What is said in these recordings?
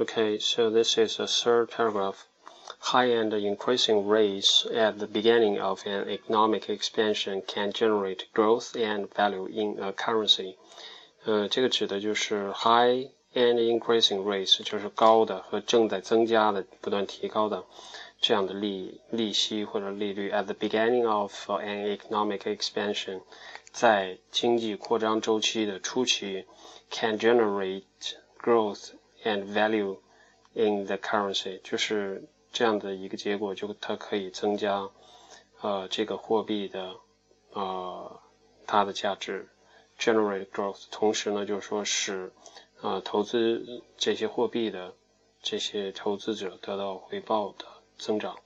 Okay, so this is the third paragraph. High and increasing rates at the beginning of an economic expansion can generate growth and value in a currency. 呃，这个指的就是 high and increasing rates，就是高的和正在增加的、不断提高的这样的利利息或者利率。At the beginning of an economic expansion，在经济扩张周期的初期，can generate growth。 and value in the currency，就是这样的一个结果，就它可以增加呃这个货币的呃它的价值，generate growth。同时呢，就是说使呃投资这些货币的这些投资者得到回报的增长。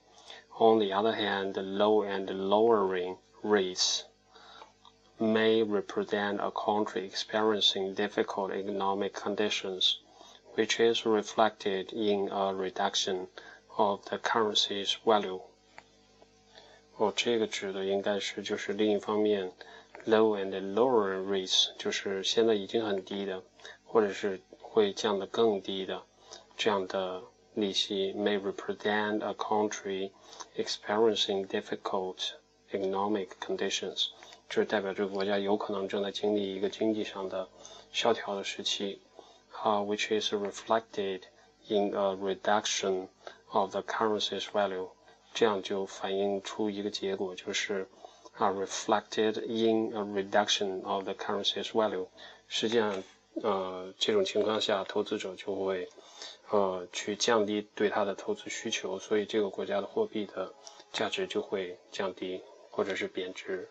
On the other hand, low and lowering rates may represent a country experiencing difficult economic conditions which is reflected in a reduction of the currency's value。哦，这个指的应该是就是另一方面，low and lower rates 就是现在已经很低的，或者是会降得更低的这样的利息，may represent a country experiencing difficult economic conditions，就是代表这个国家有可能正在经历一个经济上的萧条的时期。 Uh, which is reflected in a reduction of the currency's value，这样就反映出一个结果，就是啊、，reflected in a reduction of the currency's value。实际上，呃，这种情况下，投资者就会呃去降低对它的投资需求，所以这个国家的货币的价值就会降低或者是贬值。